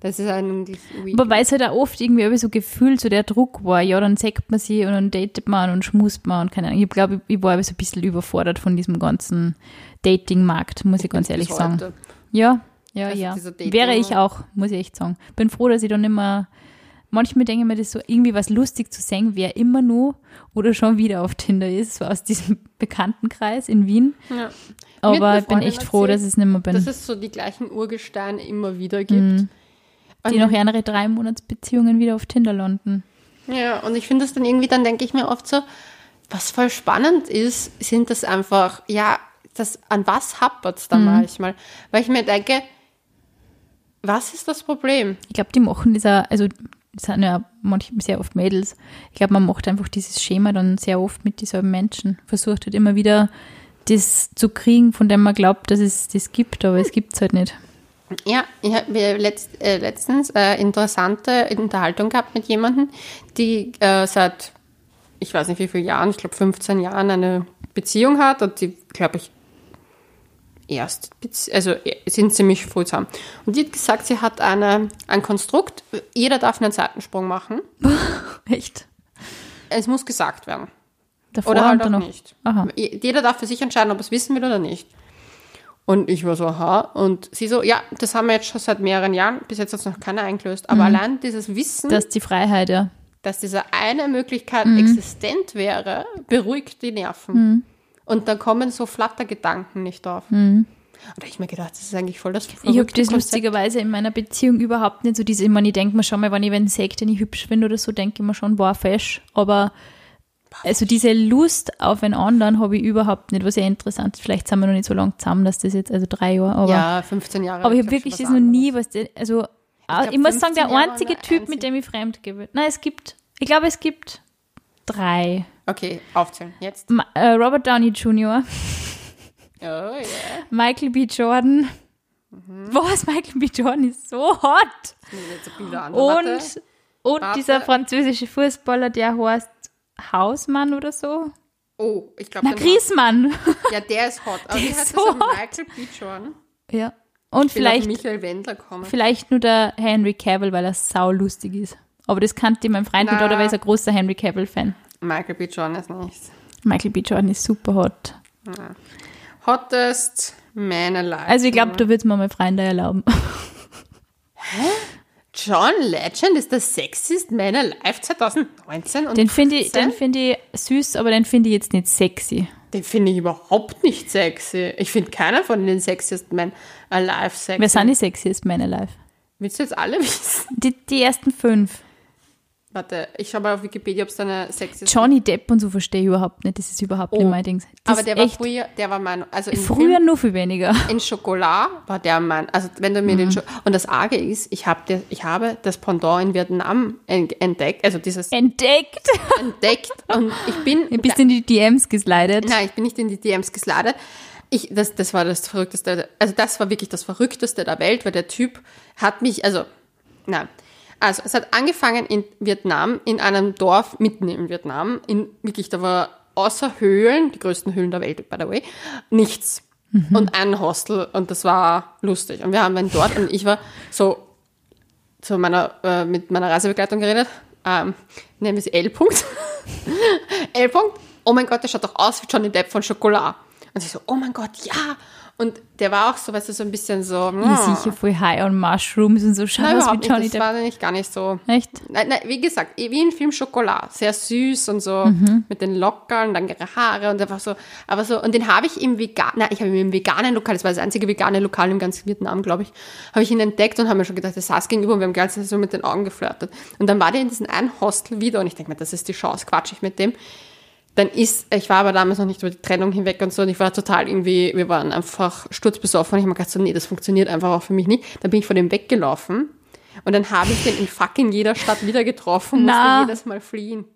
S1: Das ist eigentlich weird.
S2: Aber weil es halt auch oft irgendwie so gefühlt so der Druck war, ja, dann sagt man sie und dann datet man und schmust man und keine Ahnung. Ich glaube, ich war aber so ein bisschen überfordert von diesem ganzen Dating-Markt, muss ich ganz ehrlich sagen. Ja, ja,
S1: Also
S2: ja. Wäre ich auch, muss ich echt sagen. Bin froh, dass ich dann immer, manchmal denke ich mir, das so irgendwie was lustig zu sehen, wer immer nur oder schon wieder auf Tinder ist, so aus diesem Bekanntenkreis in Wien.
S1: Ja.
S2: Aber ich bin echt froh,
S1: erzählt,
S2: dass ich es nicht mehr bin.
S1: Dass es so die gleichen Urgesteine immer wieder gibt.
S2: die
S1: Und-
S2: nach andere drei Monatsbeziehungen wieder auf Tinder landen.
S1: Ja, und ich finde das dann irgendwie, dann denke ich mir oft so, was voll spannend ist, sind das einfach, ja, das, an was hapert es da
S2: Mhm.
S1: manchmal? Weil ich mir denke, was ist das Problem?
S2: Ich glaube, die machen dieser, also das sind ja manchmal sehr oft Mädels. Ich glaube, man macht einfach dieses Schema dann sehr oft mit dieselben Menschen. Versucht halt immer wieder das zu kriegen, von dem man glaubt, dass es das gibt, aber es gibt es halt nicht.
S1: Ja, ich habe letzt, äh, letztens äh, interessante Unterhaltung gehabt mit jemandem, die äh, seit, ich weiß nicht wie viele Jahren, ich glaube 15 Jahren eine Beziehung hat und die, glaube ich, erst, also äh, sind ziemlich früh zusammen. Und die hat gesagt, sie hat eine, ein Konstrukt, jeder darf einen Seitensprung machen.
S2: Echt?
S1: Es muss gesagt werden.
S2: Davor
S1: Oder halt auch
S2: danach.
S1: nicht.
S2: Aha.
S1: Jeder darf für sich entscheiden, ob er es wissen will oder nicht. Und ich war so, aha. Und sie so, ja, das haben wir jetzt schon seit mehreren Jahren. Bis jetzt hat es noch keiner eingelöst. Aber allein dieses Wissen,
S2: Das ist die Freiheit, ja.
S1: dass diese eine Möglichkeit
S2: Mhm.
S1: existent wäre, beruhigt die Nerven. Und dann kommen so Flattergedanken nicht auf. Und da hab ich mir gedacht, das ist eigentlich voll das
S2: Mhm. Ich habe das
S1: Konzept.
S2: lustigerweise in meiner Beziehung überhaupt nicht so diese, ich meine, ich denke mir schon mal, wenn ich wen sehe, den ich hübsch finde oder so, denke ich mir schon, boah, fesch. Aber also diese Lust auf einen anderen habe ich überhaupt nicht, was ja interessant ist. Vielleicht sind wir noch nicht so lange zusammen, dass das jetzt, also drei Jahre, aber,
S1: Ja, 15 Jahre.
S2: aber ich habe wirklich das noch nie, was, der- also, ich,
S1: glaub,
S2: muss sagen, der
S1: 15 Jahre
S2: einzige
S1: war
S2: Typ,
S1: einzig.
S2: mit dem ich fremd geworden Nein, es gibt, ich glaube, es gibt drei.
S1: Okay, aufzählen. Jetzt.
S2: Ma äh, Robert Downey Jr.,
S1: Oh, yeah.
S2: Michael B. Jordan.
S1: Mhm.
S2: Was? Michael B. Jordan ist so hot.
S1: An.
S2: Und, und
S1: Warte.
S2: dieser französische Fußballer, der heißt Hausmann oder so.
S1: Oh, ich glaube,
S2: Na, Griesmann.
S1: Ja, der ist hot. Aber
S2: Der ist so hot.
S1: Michael B. Jordan?
S2: Ja. Und
S1: Ich
S2: vielleicht,
S1: Michael Wendler kommen.
S2: vielleicht nur der Henry Cavill, weil er sau lustig ist. Aber das kannte mein Freund nicht,
S1: Na.
S2: oder weil er ist ein großer Henry Cavill-Fan.
S1: Michael B. Jordan ist nichts.
S2: Michael B. Jordan ist super hot.
S1: Hottest Man Alive.
S2: Also ich glaube, da wird mir mein Freund da erlauben.
S1: John Legend ist der sexiest Man Alive 2019 und
S2: Den finde ich,
S1: 15?
S2: den finde ich süß, aber den finde ich jetzt nicht sexy.
S1: Den finde ich überhaupt nicht sexy. Ich finde keiner von den sexiest Men Alive sexy.
S2: Wer sind die sexiest Men alive?
S1: Willst du jetzt alle wissen?
S2: Die, die ersten fünf.
S1: Warte, ich schaue mal auf Wikipedia, ob es da eine sexiest
S2: Johnny Depp und so verstehe ich überhaupt nicht. Das ist überhaupt nicht
S1: Oh.
S2: mein Ding. Das
S1: Aber der
S2: ist
S1: war früher, der war mein, also
S2: früher
S1: Film,
S2: nur viel weniger.
S1: in Schokolade war der mein, also wenn du mir
S2: Mhm.
S1: den, Scho und das Arge ist, ich habe ich habe das Pendant in Vietnam en- entdeckt, also dieses
S2: Entdeckt.
S1: entdeckt und ich bin,
S2: Ein bisschen in die DMs geslidet.
S1: Nein, ich bin nicht in die DMs geslidet. Ich, das, das war das Verrückteste, also das war wirklich das Verrückteste der Welt, weil der Typ hat mich, also, nein. Also, es hat angefangen in Vietnam, in einem Dorf mitten in Vietnam, in wirklich, da war außer Höhlen, die größten Höhlen der Welt, by the way, nichts. Und ein Hostel und das war lustig. Und wir haben dann dort und ich war so, zu meiner, äh, mit meiner Reisebegleitung geredet ähm, nennen wir sie L. -Punkt. L. -Punkt. Oh mein Gott, der schaut doch aus wie Johnny Depp von Schokolade. Und ich so, oh mein Gott, ja. Und der war auch so, weißt du, so ein bisschen so.
S2: Ja, sicher voll high on Mushrooms und so. Schaut
S1: Nein, überhaupt
S2: wie Johnny
S1: nicht. Das war eigentlich gar nicht so.
S2: Echt?
S1: Nein, nein, wie gesagt, wie im Film Schokolade. Sehr süß und so
S2: Mhm.
S1: mit den Lockern, dann ihre Haare und einfach so. Aber so, und den habe ich im veganen, nein, ich habe ihn im veganen Lokal, das war das einzige vegane Lokal im ganzen Vietnam, glaube ich, habe ich ihn entdeckt und habe mir schon gedacht, der saß gegenüber und wir haben ganz so mit den Augen geflirtet. Und dann war der in diesem einen Hostel wieder und ich denke mir, das ist die Chance, quatsch ich mit dem. Dann ist, ich war aber damals noch nicht über die Trennung hinweg und so, und ich war total irgendwie, wir waren einfach sturzbesoffen und ich habe mir gedacht, so, nee, das funktioniert einfach auch für mich nicht. Dann bin ich vor dem weggelaufen und dann habe ich den in fucking jeder Stadt wieder getroffen, musste
S2: Na.
S1: jedes Mal fliehen.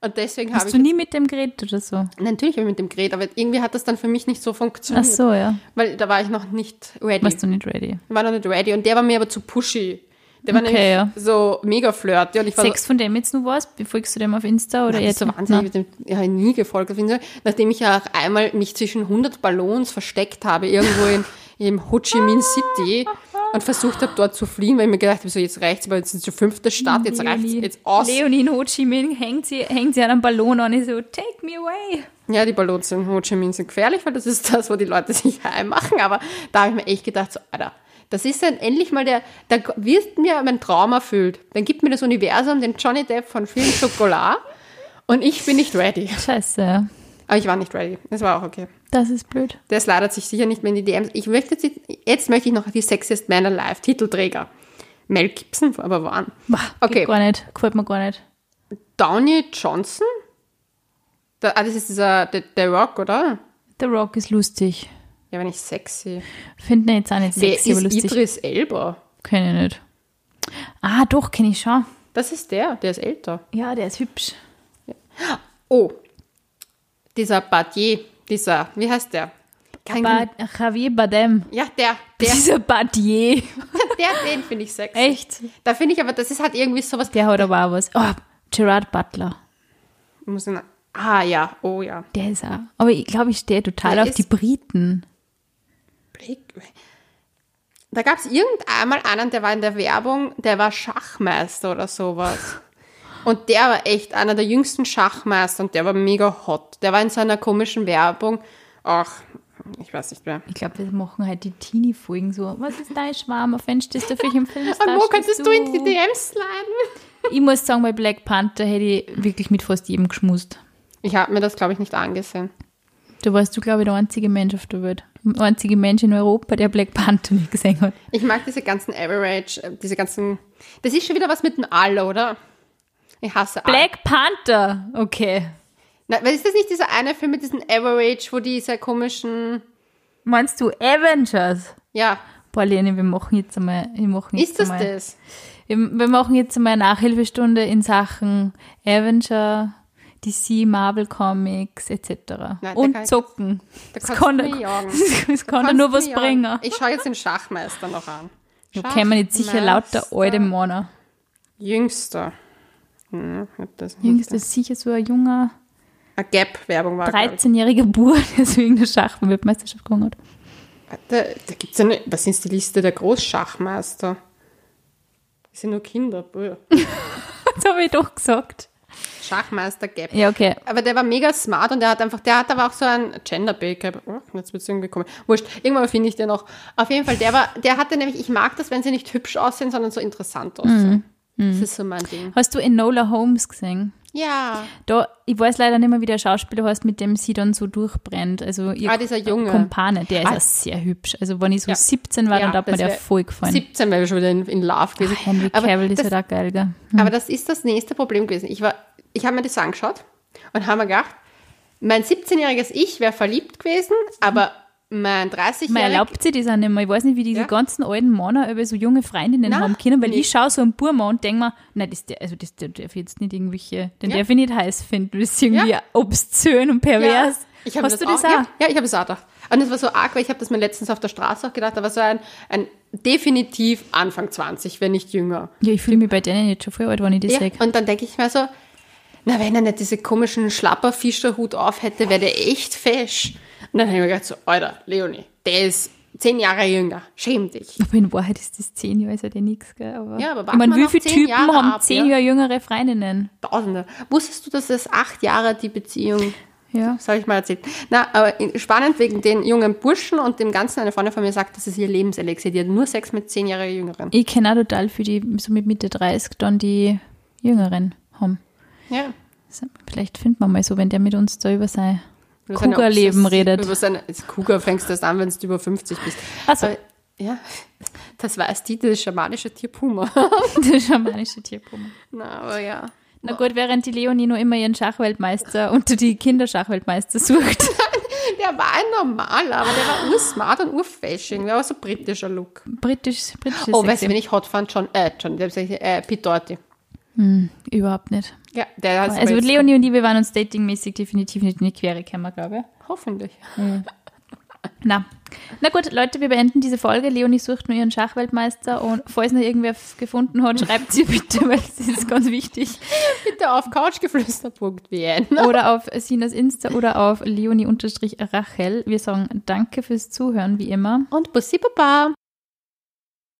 S1: Und deswegen habe
S2: Hast
S1: ich,
S2: du nie mit dem geredet oder so?
S1: natürlich habe ich mit dem geredet, aber irgendwie hat das dann für mich nicht so funktioniert.
S2: Ach so, ja.
S1: Weil da war ich noch nicht ready.
S2: Warst du nicht ready?
S1: war noch nicht ready und der war mir aber zu pushy. Der war
S2: Okay,
S1: nämlich
S2: ja.
S1: so mega flirty und ich war
S2: Sechs von dem jetzt nur was? Befolgst du dem auf Insta oder jetzt?
S1: so wahnsinnig mit dem, ja, nie gefolgt auf Insta, nachdem ich ja auch einmal mich zwischen 100 Ballons versteckt habe, irgendwo in, im Ho Chi Minh City und versucht habe, dort zu fliehen, weil ich mir gedacht habe, so jetzt reicht's, aber jetzt ist die fünfte Stadt, jetzt reicht's jetzt aus.
S2: Leonie in Ho Chi Minh hängt sie, hängt sie an einem Ballon an und so, take me away.
S1: Ja, die Ballons in Ho Chi Minh sind gefährlich, weil das ist das, wo die Leute sich heim machen. Aber da habe ich mir echt gedacht, so, Alter, das ist dann endlich mal der, da wird mir mein Traum erfüllt. Dann gibt mir das Universum den Johnny Depp von Film Schokolade und ich bin nicht ready.
S2: Scheiße, ja.
S1: Aber ich war nicht ready. Das war auch okay.
S2: Das ist blöd.
S1: Der slidet sich sicher nicht mehr in die DMs. Ich möchte jetzt, jetzt möchte ich noch die Sexiest Man Alive Titelträger. Mel Gibson, aber wann? Okay.
S2: Geht gar nicht. Gefällt mir gar nicht.
S1: Downey Johnson? Da, ah, das ist dieser, der, der Rock, oder?
S2: The Rock ist lustig.
S1: Ja, aber nicht sexy.
S2: Finden jetzt auch nicht
S1: Wer
S2: sexy, aber
S1: ist
S2: lustig.
S1: Idris Elba?
S2: Kenn ich nicht. Ah, doch, kenne ich schon.
S1: Das ist der, der ist älter.
S2: Ja, der ist hübsch.
S1: Oh, dieser Badier, dieser, wie heißt der? Kein
S2: Ba Javier Bardem.
S1: ja, der, der,
S2: Dieser Badier.
S1: der, den finde ich sexy.
S2: Echt?
S1: Da finde ich aber, das ist halt irgendwie sowas,
S2: Der hat aber auch was. Oh, Gerard Butler.
S1: muss ich, ah ja, oh ja.
S2: Der ist auch. Aber ich glaube, ich stehe total
S1: Der
S2: auf die Briten.
S1: Blake- Da gab es irgendeinmal einen, der war in der Werbung, der war Schachmeister oder sowas. Und der war echt einer der jüngsten Schachmeister und der war mega hot. Der war in so einer komischen Werbung. Ach, ich weiß nicht mehr.
S2: Ich glaube, wir machen halt die Teenie-Folgen so. Was ist dein Schwarm? Auf wen stehst du für im Film?
S1: Und wo könntest du in die DMs sliden?
S2: Ich muss sagen, bei Black Panther hätte ich wirklich mit fast jedem geschmust.
S1: Ich habe mir das, glaube ich, nicht angesehen.
S2: Da warst du, glaube ich, der einzige Mensch auf der Welt. Einzige Mensch in Europa, der Black Panther nicht gesehen hat.
S1: Ich mag diese ganzen Average, äh, diese ganzen. Das ist schon wieder was mit dem All, oder? Ich hasse All.
S2: Black Panther! Okay.
S1: Na, ist das nicht dieser eine Film mit diesem Average, wo diese komischen.
S2: Meinst du Avengers?
S1: Ja,
S2: Boah, Leni, wir machen jetzt einmal. Wir machen jetzt
S1: ist das
S2: einmal,
S1: das?
S2: Wir, wir machen jetzt einmal eine Nachhilfestunde in Sachen Avenger, DC, Marvel Comics etc.
S1: Nein,
S2: Und zocken.
S1: Da
S2: Das kann, das kann da nur was
S1: jagen.
S2: bringen.
S1: Ich schaue jetzt den Schachmeister noch an.
S2: Da kennen wir jetzt sicher lauter alte Männer.
S1: Jüngster. Hm, ich hab das nicht.
S2: Jüngst ist sicher so ein junger,
S1: Eine Gap-Werbung war, glaub ich.
S2: 13-jähriger Bub, der so irgendeine Schachweltmeisterschaft gewonnen hat.
S1: Da, da gibt es eine, was ist die Liste der Großschachmeister? Das sind nur Kinder.
S2: Das habe ich doch gesagt.
S1: Schachmeister Gap.
S2: Ja, okay.
S1: Aber der war mega smart und der hat einfach, der hat aber auch so ein gender gehabt. Oh, jetzt wird es irgendwie kommen. Wurscht, irgendwann finde ich den noch. Auf jeden Fall, der war, der hatte nämlich, ich mag das, wenn sie nicht hübsch aussehen, sondern so interessant aussehen.
S2: Mhm.
S1: Das ist so mein Ding.
S2: Hast du Enola Holmes gesehen?
S1: Ja.
S2: Da, ich weiß leider nicht mehr, wie der Schauspieler heißt, mit dem sie dann so durchbrennt. Also ihr
S1: Ah, dieser Junge.
S2: Kumpane, der ist
S1: Ah.
S2: auch sehr hübsch. Also wenn ich so
S1: Ja.
S2: 17 war,
S1: Ja,
S2: dann hat mir der voll gefallen.
S1: 17 wäre schon wieder in, in Love gewesen.
S2: Ach, Henry Cavill ist
S1: das,
S2: halt auch geil, gell?
S1: aber das ist das nächste Problem gewesen. Ich, war- ich habe mir das angeschaut und habe mir gedacht, mein 17-jähriges Ich wäre verliebt gewesen, aber mein 30-jähriges
S2: Man erlaubt sich das auch nicht mehr. Ich weiß nicht, wie diese
S1: Ja.
S2: ganzen alten Männer über so junge Freundinnen
S1: Na,
S2: haben können, weil
S1: nicht.
S2: ich schaue so einen Burma und denke mir, nein, das, also das, der darf jetzt nicht irgendwelche, den
S1: Ja.
S2: darf ich nicht heiß finden. Das ist irgendwie
S1: Ja.
S2: obszön und pervers.
S1: Ja,
S2: Hast
S1: das
S2: du das
S1: auch,
S2: auch?
S1: Ja, ich habe es auch gedacht. Und das war so arg, weil ich habe das mir letztens auf der Straße auch gedacht, aber so ein, ein definitiv Anfang 20, wenn nicht jünger.
S2: Ja, ich fühle mich bei denen jetzt schon voll alt, wenn ich das
S1: Ja,
S2: sehe.
S1: und dann denke ich mir so, na, wenn er nicht diese komischen Schlapperfischerhut auf hätte, wäre der echt fesch. Und dann habe ich mir gedacht, so, Alter, Leonie, der ist zehn Jahre jünger. Schäm dich.
S2: Aber in Wahrheit ist das zehn Jahre, ist ja nichts, gell? Aber
S1: Ja, aber
S2: ich meine, wie viele
S1: zehn
S2: Typen
S1: Jahre
S2: haben
S1: ab,
S2: zehn
S1: ja?
S2: Jahre jüngere Freundinnen?
S1: Tausende. Wusstest du, dass es acht Jahre die Beziehung
S2: Ja.
S1: Das habe ich mal erzählt. Na, aber spannend wegen den jungen Burschen und dem Ganzen. Eine Freundin von mir sagt, das ist ihr Lebenselixier. Die hat nur Sex mit zehn Jahre Jüngeren.
S2: Ich kenne auch total für die, so mit Mitte 30 dann die Jüngeren haben.
S1: Ja.
S2: Vielleicht finden wir mal so, wenn der mit uns da über sein
S1: Obsess-
S2: redet.
S1: Über seine, das Cougar fängst du erst an, wenn du über 50 bist.
S2: Ach so.
S1: Aber, ja, das weiß die, das schamanische Tier Puma.
S2: der schamanische Tierpummer.
S1: Na, aber ja.
S2: Na gut, während die Leonie nur immer ihren Schachweltmeister unter die Kinderschachweltmeister sucht.
S1: Der war ein normaler, aber der war ursmart und urfashing. Der war so britischer Look.
S2: Britisch, britisches
S1: Oh, weißt du,
S2: Sexy.
S1: wen ich hot fand? John, äh, John, der äh, Pete Doherty.
S2: Überhaupt nicht.
S1: Ja, der hat
S2: Also mit Leonie und ich, wir waren uns datingmäßig definitiv nicht in die Quere gekommen, glaube ich.
S1: Hoffentlich.
S2: Na. Na gut, Leute, wir beenden diese Folge. Leonie sucht nur ihren Schachweltmeister und falls noch irgendwer gefunden hat, schreibt sie bitte, weil das ist ganz wichtig.
S1: Bitte auf couchgeflüster.wien.
S2: Oder auf Sinas Insta oder auf leonie-rachel. Wir sagen danke fürs Zuhören, wie immer.
S1: Und Bussi Baba.